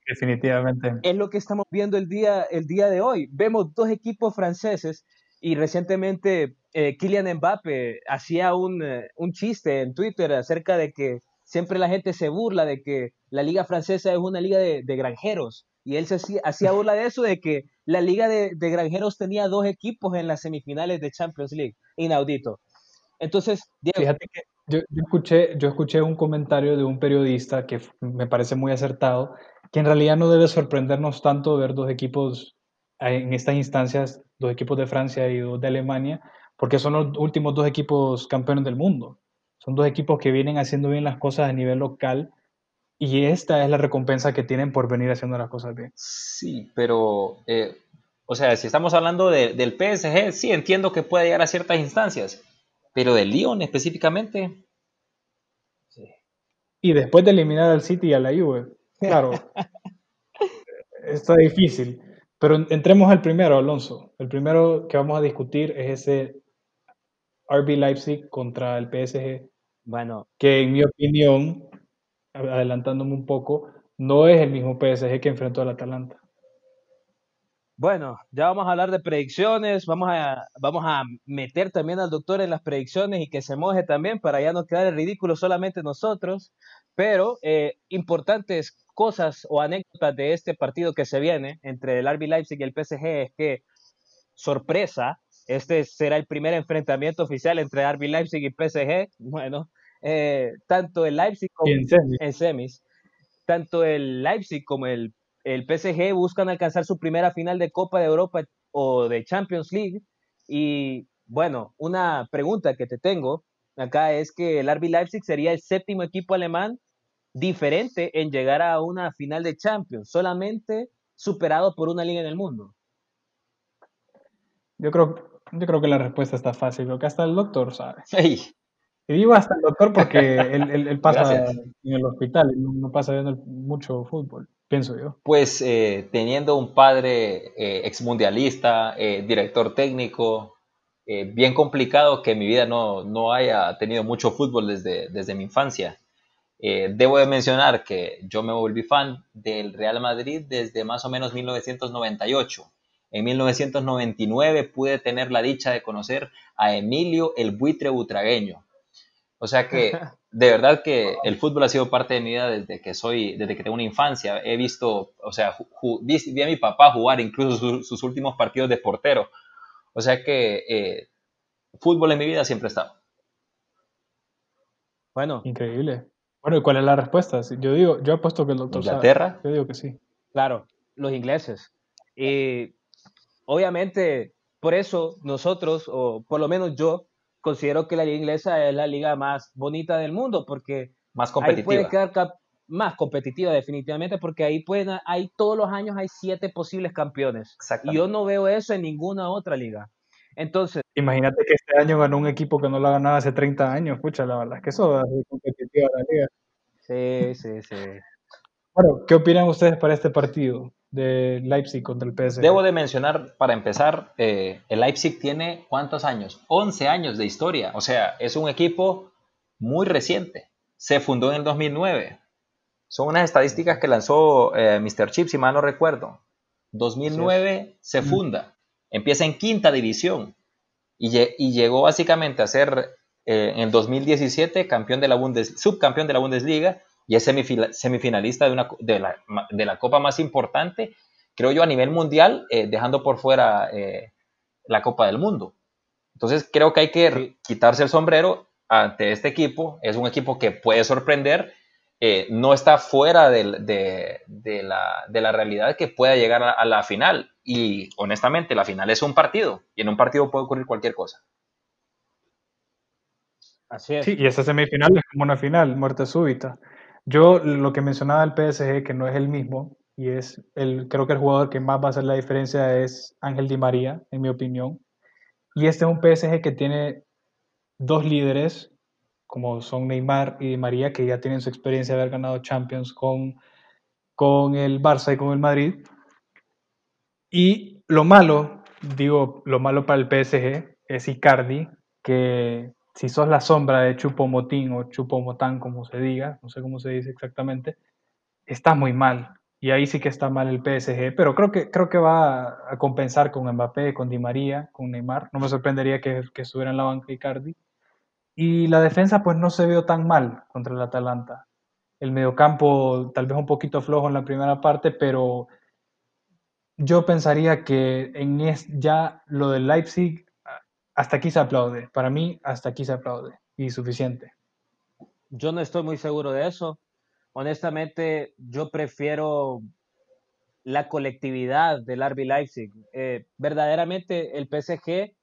Definitivamente. es lo que estamos viendo el día, el día de hoy. Vemos dos equipos franceses y recientemente eh, Kylian Mbappe hacía un, eh, un chiste en Twitter acerca de que siempre la gente se burla de que la liga francesa es una liga de, de granjeros. Y él se hacía, burla de eso, de que la liga de, de granjeros tenía dos equipos en las semifinales de Champions League. Inaudito. Entonces, Diego, Fíjate que yo, yo escuché, yo escuché un comentario de un periodista que me parece muy acertado, que en realidad no debe sorprendernos tanto ver dos equipos eh, en estas instancias, dos equipos de Francia y dos de Alemania, porque son los últimos dos equipos campeones del mundo. Son dos equipos que vienen haciendo bien las cosas a nivel local y esta es la recompensa que tienen por venir haciendo las cosas bien. Sí, pero, eh, o sea, si estamos hablando de- del PSG, sí entiendo que puede llegar a ciertas instancias, pero del Lyon específicamente, Y después de eliminar al City y a la Juve, claro, está difícil. Pero en- entremos al primero, Alonso. El primero que vamos a discutir es ese RB Leipzig contra el PSG, bueno, que en mi opinión, adelantándome un poco, no es el mismo PSG que enfrentó al Atalanta. Bueno, ya vamos a hablar de predicciones, vamos a, vamos a meter también al doctor en las predicciones y que se moje también para ya no quedar en ridículo solamente nosotros, pero eh, importantes cosas o anécdotas de este partido que se viene entre el RB Leipzig y el PSG es que, sorpresa, este será el primer enfrentamiento oficial entre RB Leipzig y PSG, bueno, eh, tanto el Leipzig como en semis, tanto el Leipzig como el, el PSG buscan alcanzar su primera final de Copa de Europa o de Champions League. Y bueno, una pregunta que te tengo acá es que el RB Leipzig sería el séptimo equipo alemán diferente en llegar a una final de Champions, solamente superado por una liga en el mundo. yo creo, yo creo que la respuesta está fácil, creo que hasta el doctor sabe. ¡ey! Y digo hasta el doctor porque él, él- él pasa Gracias. en el hospital, no, pasa viendo mucho fútbol, pienso yo. Pues eh, teniendo un padre eh, exmundialista, eh, director técnico, eh, bien complicado que en mi vida no, no haya tenido mucho fútbol desde, desde mi infancia. Eh, debo de mencionar que yo me volví fan del Real Madrid desde más o menos 1998. En 1999 pude tener la dicha de conocer a Emilio el buitre butragueño. O sea que de verdad que el fútbol ha sido parte de mi vida desde que soy, desde que tengo una infancia. He visto, o sea, ju- ju- vi, vi a mi papá jugar incluso su- sus últimos partidos de portero. O sea que eh, fútbol en mi vida siempre ha estado. Bueno, Increíble. Bueno, ¿y cuál es la respuesta? Yo digo, yo apuesto que el doctor sabe. Inglaterra. Yo digo que sí. Claro, los ingleses. Y obviamente, por eso nosotros, o por lo menos yo, considero que la liga inglesa es la liga más bonita del mundo, porque Más ahí competitiva. puede quedar más competitiva definitivamente, porque ahí pueden, hay todos los años hay siete posibles campeones. Y yo no veo eso en ninguna otra liga. Entonces, Imagínate que este año ganó un equipo que no lo ganaba hace 30 años. Escucha, la verdad es que eso hace competitiva la liga. sí, sí, sí. Bueno, ¿qué opinan ustedes para este partido de Leipzig contra el PSG? Debo de mencionar, para empezar, eh, el Leipzig tiene ¿cuántos años? 11 años de historia. O sea, es un equipo muy reciente. Se fundó en el 2009. Son unas estadísticas que lanzó eh, Mr. Chip, si mal no recuerdo. 2009 se funda. Empieza en quinta división. Y llegó básicamente a ser eh, en el 2017 campeón de la Bundes, subcampeón de la Bundesliga y es semifinalista de, una, de, la, de la copa más importante, creo yo, a nivel mundial, eh, dejando por fuera eh, la Copa del Mundo. Entonces creo que hay que quitarse el sombrero ante este equipo. Es un equipo que puede sorprender. eh, no está fuera de, de la, de la realidad que pueda llegar a, a la final. Y honestamente, la final es un partido. Y en un partido puede ocurrir cualquier cosa. Así es. Sí, y esa semifinal es como una final, muerte súbita. Yo lo que mencionaba del PSG, que no es el mismo, y es el, creo que el jugador que más va a hacer la diferencia es Ángel Di María, en mi opinión. Y este es un PSG que tiene dos líderes, como son Neymar y Di María, que ya tienen su experiencia de haber ganado Champions con, con el Barça y con el Madrid. Y lo malo, digo, lo malo para el PSG es Icardi, que si sos la sombra de Chupomotín o Chupomotán, como se diga, no sé cómo se dice exactamente, estás muy mal. y ahí sí que está mal el PSG, pero creo que, creo que va a, compensar con Mbappé, con Di María, con Neymar. No me sorprendería que, que estuviera en la banca Icardi. Y la defensa pues no se vio tan mal contra el Atalanta. El mediocampo tal vez un poquito flojo en la primera parte, pero yo pensaría que en es, ya lo del Leipzig hasta aquí se aplaude. Para mí hasta aquí se aplaude y suficiente. Yo no estoy muy seguro de eso. Honestamente, yo prefiero la colectividad del RB Leipzig. Eh, verdaderamente el PSG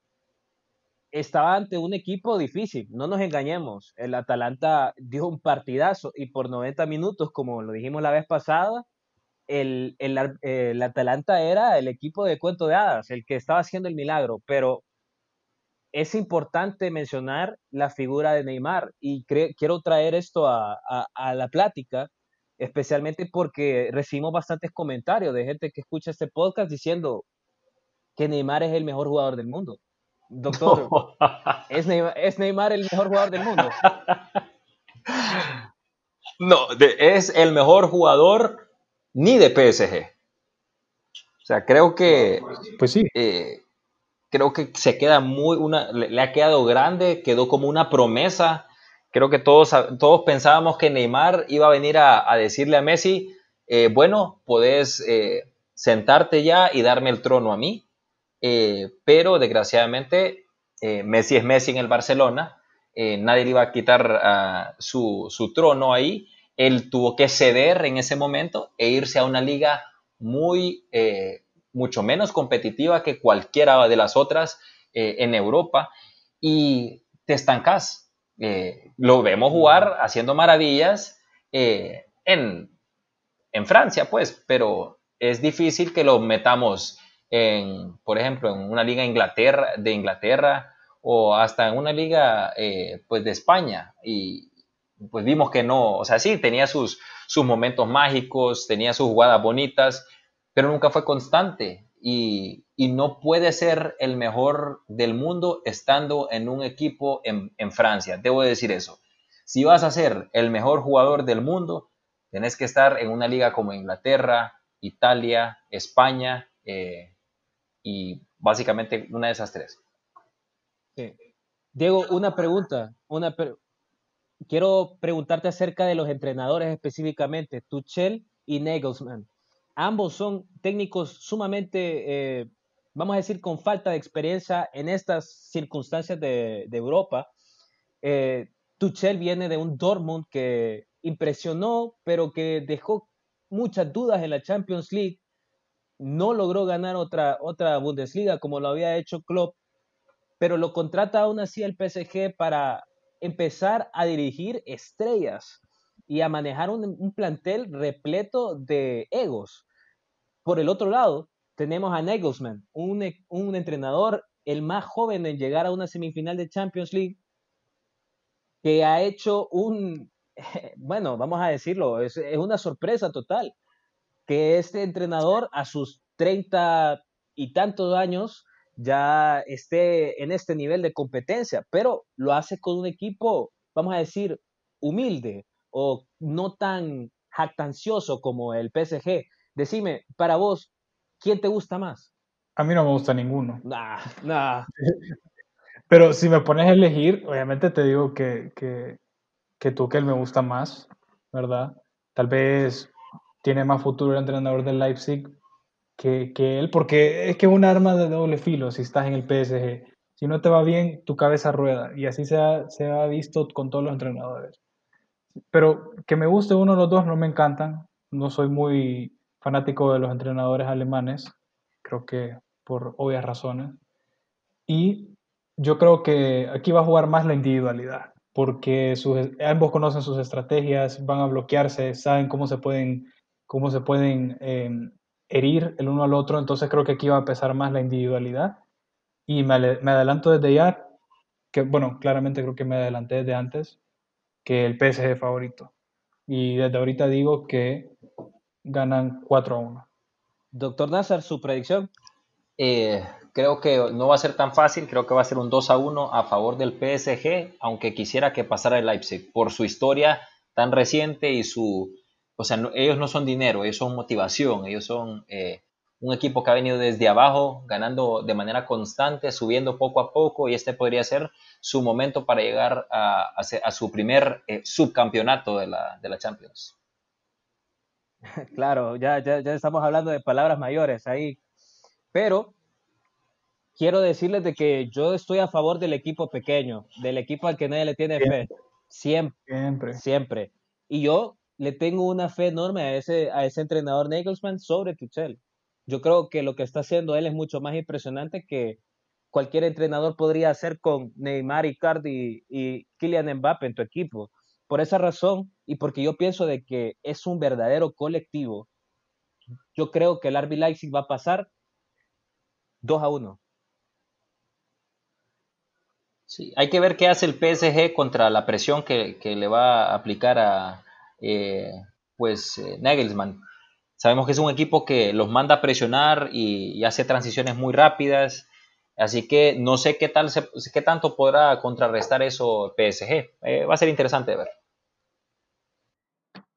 estaba ante un equipo difícil, no nos engañemos. El Atalanta dio un partidazo y por 90 minutos, como lo dijimos la vez pasada, el, el, Atalanta era el equipo de cuento de hadas, el que estaba haciendo el milagro, pero es importante mencionar la figura de Neymar y quiero traer esto a, a, la plática, especialmente porque recibimos bastantes comentarios de gente que escucha este podcast diciendo que Neymar es el mejor jugador del mundo. Doctor, ¿es, Neymar, el mejor jugador del mundo? No, es el mejor jugador ni de PSG. O sea, creo que. Pues sí. Eh, creo que se queda muy. Una, le, ha quedado grande, quedó como una promesa. Creo que todos, todos pensábamos que Neymar iba a venir a, decirle a Messi: eh, bueno, podés eh, sentarte ya y darme el trono a mí. pero desgraciadamente, Messi es Messi en el Barcelona. nadie le iba a quitar ah, su, su trono ahí él tuvo que ceder en ese momento e irse a una liga muy, eh, mucho menos competitiva que cualquiera de las otras eh, en Europa. Y te estancas. Eh, lo vemos jugar haciendo maravillas en, en, Francia, pues, pero es difícil que lo metamos en, por ejemplo, en una liga Inglaterra, de Inglaterra o hasta en una liga pues de España. Y, pues vimos que no, o sea, sí, tenía sus, sus momentos mágicos, tenía sus jugadas bonitas, pero nunca fue constante y, no puede ser el mejor del mundo estando en un equipo en, Francia. Debo decir eso. Si vas a ser el mejor jugador del mundo, tenés que estar en una liga como Inglaterra, Italia, España eh, y básicamente una de esas tres. Diego, una pregunta, una, quiero preguntarte acerca de los entrenadores específicamente, Tuchel y Nagelsmann. Ambos son técnicos sumamente, eh, vamos a decir, con falta de experiencia en estas circunstancias de, Europa. Eh, Tuchel viene de un Dortmund que impresionó, pero que dejó muchas dudas en la Champions League. No logró ganar otra, otra Bundesliga como lo había hecho Klopp, pero lo contrata aún así el PSG para empezar a dirigir estrellas y a manejar un, plantel repleto de egos. Por el otro lado, tenemos a Nagelsmann, un, un, entrenador el más joven en llegar a una semifinal de Champions League, que ha hecho un, bueno, vamos a decirlo, es, es una sorpresa total que este entrenador a sus treinta y tantos años ya esté en este nivel de competencia, pero lo hace con un equipo, vamos a decir, humilde o no tan jactancioso como el PSG. Decime, para vos, ¿quién te gusta más? A mí no me gusta ninguno. Nah, nah. Pero si me pones a elegir, obviamente te digo que, que, que Tuchel me gusta más, ¿verdad? Tal vez tiene más futuro el entrenador del Leipzig, que, él, porque es que es un arma de doble filo si estás en el PSG. Si no te va bien, tu cabeza rueda. Y así se ha, se ha visto con todos los entrenadores. Pero que me guste uno de los dos no me encantan. No soy muy fanático de los entrenadores alemanes. Creo que por obvias razones. Y yo creo que aquí va a jugar más la individualidad. Porque sus, ambos conocen sus estrategias, van a bloquearse, saben cómo se pueden, cómo se pueden em, herir el uno al otro, entonces creo que aquí va a pesar más la individualidad. Y me, adelanto desde ya, que bueno, claramente creo que me adelanté desde antes, que el PSG favorito. Y desde ahorita digo que ganan 4 a 1. Doctor Nazar, su predicción. Eh, creo que no va a ser tan fácil, creo que va a ser un 2 a 1 a favor del PSG, aunque quisiera que pasara el Leipzig por su historia tan reciente y su o sea, ellos no son dinero, ellos son motivación, ellos son eh, un equipo que ha venido desde abajo, ganando de manera constante, subiendo poco a poco, y este podría ser su momento para llegar a, a se- a su primer eh, subcampeonato de la, de la Champions. Claro, ya, ya, ya estamos hablando de palabras mayores ahí. Pero quiero decirles de que yo estoy a favor del equipo pequeño, del equipo al que nadie le tiene fe. Siempre, Siempre. siempre. Y yo le tengo una fe enorme a ese, a ese entrenador Nagelsmann sobre Tuchel. Yo creo que lo que está haciendo él es mucho más impresionante que cualquier entrenador podría hacer con Neymar, Icardi y Kylian Mbappé en tu equipo. Por esa razón y porque yo pienso de que es un verdadero colectivo, yo creo que el RB Leipzig va a pasar 2 a 1. Sí, hay que ver qué hace el PSG contra la presión que, que le va a aplicar a eh, pues eh, Nagelsmann. Sabemos que es un equipo que los manda a presionar y, hace transiciones muy rápidas, así que no sé qué tal qué tanto podrá contrarrestar eso PSG. Eh, va a ser interesante de ver.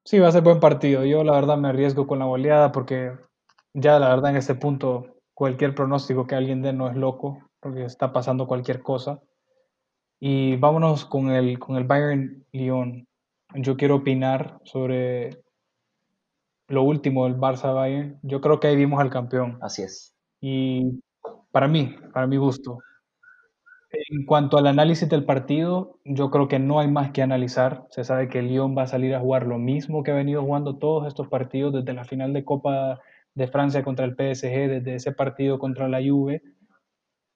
Sí, va a ser buen partido. Yo la verdad me arriesgo con la goleada porque ya la verdad en este punto cualquier pronóstico que alguien dé no es loco porque está pasando cualquier cosa. Y vámonos con el, con el Bayern Lyon. Yo quiero opinar sobre lo último del Barça Bayern. Yo creo que ahí vimos al campeón. Así es. Y para mí, para mi gusto, en cuanto al análisis del partido, yo creo que no hay más que analizar. Se sabe que el Lyon va a salir a jugar lo mismo que ha venido jugando todos estos partidos desde la final de Copa de Francia contra el PSG, desde ese partido contra la Juve.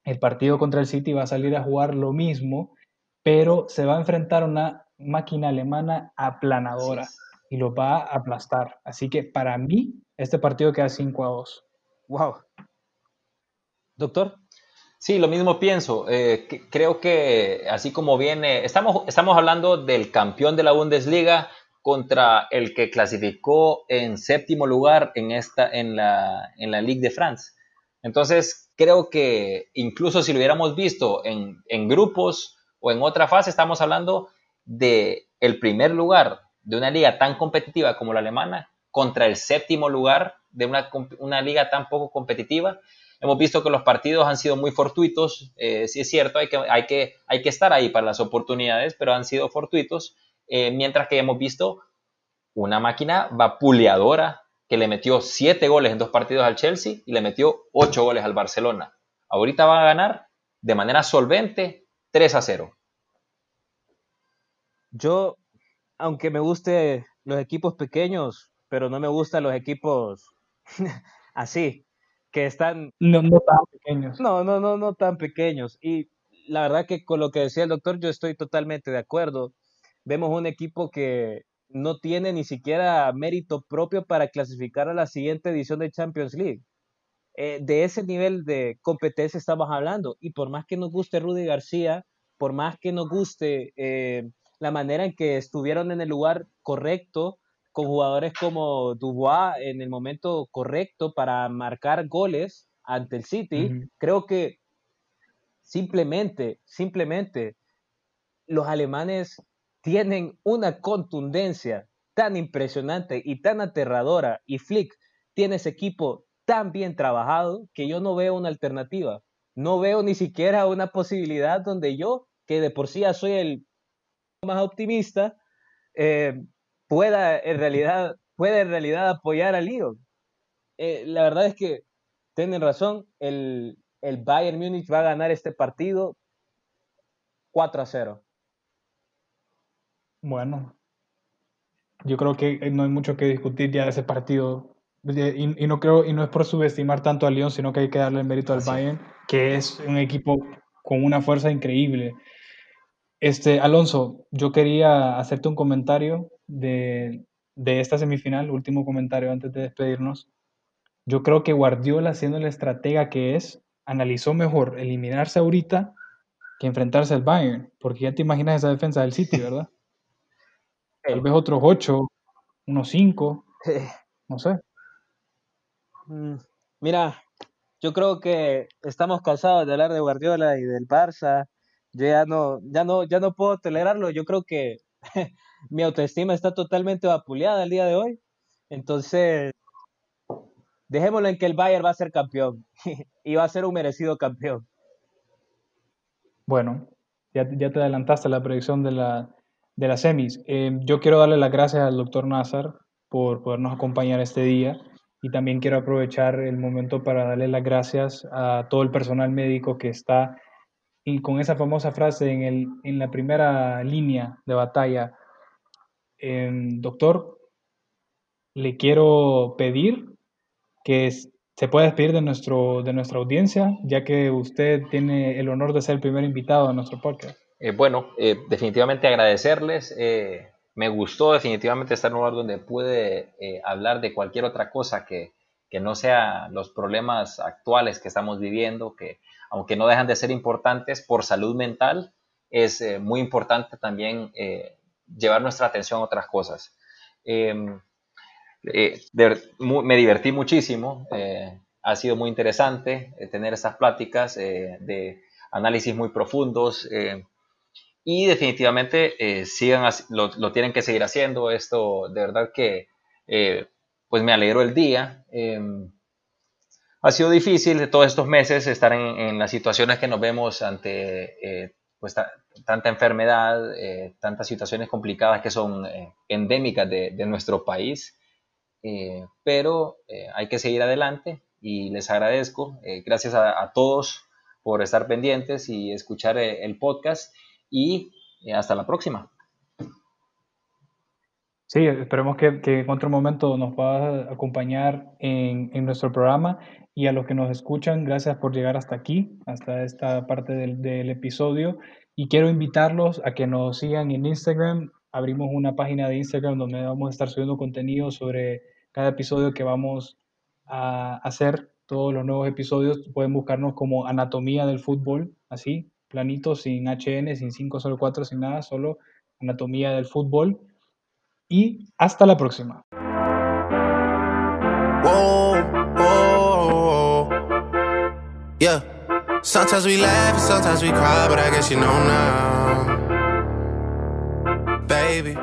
El partido contra el City va a salir a jugar lo mismo, pero se va a enfrentar a una máquina alemana aplanadora. Y lo va a aplastar. Así que para mí, este partido queda 5 a 2. Wow. Doctor, Sí, lo mismo pienso. Eh, creo que así como viene, estamos, estamos hablando del campeón de la Bundesliga contra el que clasificó en séptimo lugar en, esta, en, la, en la Ligue de France. Entonces, creo que incluso si lo hubiéramos visto en, en grupos o en otra fase, estamos hablando de el primer lugar de una liga tan competitiva como la alemana contra el séptimo lugar de una, una liga tan poco competitiva. Hemos visto que los partidos han sido muy fortuitos, eh, sí es cierto, hay que, hay, que, hay que estar ahí para las oportunidades, pero han sido fortuitos, eh, mientras que hemos visto una máquina vapuleadora que le metió siete goles en dos partidos al Chelsea y le metió ocho goles al Barcelona. Ahorita va a ganar de manera solvente 3 a 0. yo, aunque me guste los equipos pequeños, pero no me gustan los equipos así, que están No, no tan pequeños. No, no, no, no tan pequeños. Y la verdad que con lo que decía el doctor, yo estoy totalmente de acuerdo. Vemos un equipo que no tiene ni siquiera mérito propio para clasificar a la siguiente edición de Champions League. Eh, de ese nivel de competencia estamos hablando. Y por más que nos guste Rudy García, por más que nos guste eh, la manera en que estuvieron en el lugar correcto, con jugadores como Dubois en el momento correcto para marcar goles ante el City, creo que simplemente, simplemente los alemanes tienen una contundencia tan impresionante y tan aterradora y Flick tiene ese equipo tan bien trabajado que yo no veo una alternativa. No veo ni siquiera una posibilidad donde yo, que de por sí ya soy el más optimista, eh, pueda en realidad, pueda en realidad apoyar a Lyon. Eh, la verdad es que tienen razón, el, el Bayern Múnich va a ganar este partido 4 a 0. Bueno, yo creo que no hay mucho que discutir ya de ese partido. Y, y no creo, y no es por subestimar tanto al Lyon, sino que hay que darle el mérito al Así. Bayern, que es un equipo con una fuerza increíble. Este, Alonso, yo quería hacerte un comentario de, de esta semifinal, último comentario antes de despedirnos. Yo creo que Guardiola, siendo el estratega que es, analizó mejor eliminarse ahorita que enfrentarse al Bayern, porque ya te imaginas esa defensa del City, ¿verdad? Tal vez otros ocho, unos cinco, no sé. Mm, Mira, yo creo que estamos cansados de hablar de Guardiola y del Barça. Yo ya no, ya no, ya no puedo tolerarlo. Yo creo que mi autoestima está totalmente vapuleada el día de hoy. Entonces, dejémoslo en que el Bayern va a ser campeón y va a ser un merecido campeón. Bueno, ya, ya te adelantaste la predicción de la, de las semis. Eh, yo quiero darle las gracias al doctor Nazar por podernos acompañar este día y también quiero aprovechar el momento para darle las gracias a todo el personal médico que está y con esa famosa frase en, el, en la primera línea de batalla. Eh, doctor, le quiero pedir que se pueda despedir de, nuestro, de nuestra audiencia, ya que usted tiene el honor de ser el primer invitado a nuestro podcast. Eh, bueno, eh, definitivamente agradecerles. Eh, me gustó definitivamente estar en un lugar donde pude hablar de cualquier otra cosa que, que, no sea los problemas actuales que estamos viviendo, que aunque no dejan de ser importantes por salud mental, es muy importante también llevar nuestra atención a otras cosas. Em, me divertí muchísimo, ha sido muy interesante tener estas pláticas de análisis muy profundos y definitivamente eh, sigan, lo, lo, tienen que seguir haciendo. Esto de verdad que eh, pues me alegró el día. Em, ha sido difícil todos estos meses estar en, las situaciones que nos vemos ante eh, pues, tanta enfermedad, tantas situaciones complicadas que son endémicas de, nuestro país. pero hay que seguir adelante y les agradezco. gracias a, todos por estar pendientes y escuchar el podcast y eh, hasta la próxima. Sí, esperemos que, en otro momento nos puedas acompañar en, nuestro programa y a los que nos escuchan, gracias por llegar hasta aquí, hasta esta parte del, del episodio. Y quiero invitarlos a que nos sigan en Instagram. Abrimos una página de Instagram donde vamos a estar subiendo contenido sobre cada episodio que vamos a hacer. Todos los nuevos episodios pueden buscarnos como Anatomía del Fútbol, así, planito, sin HN, sin 504, sin nada, solo anatomía del fútbol. Y hasta la próxima. Sometimes we laugh, sometimes we cry, but I guess you know now, baby.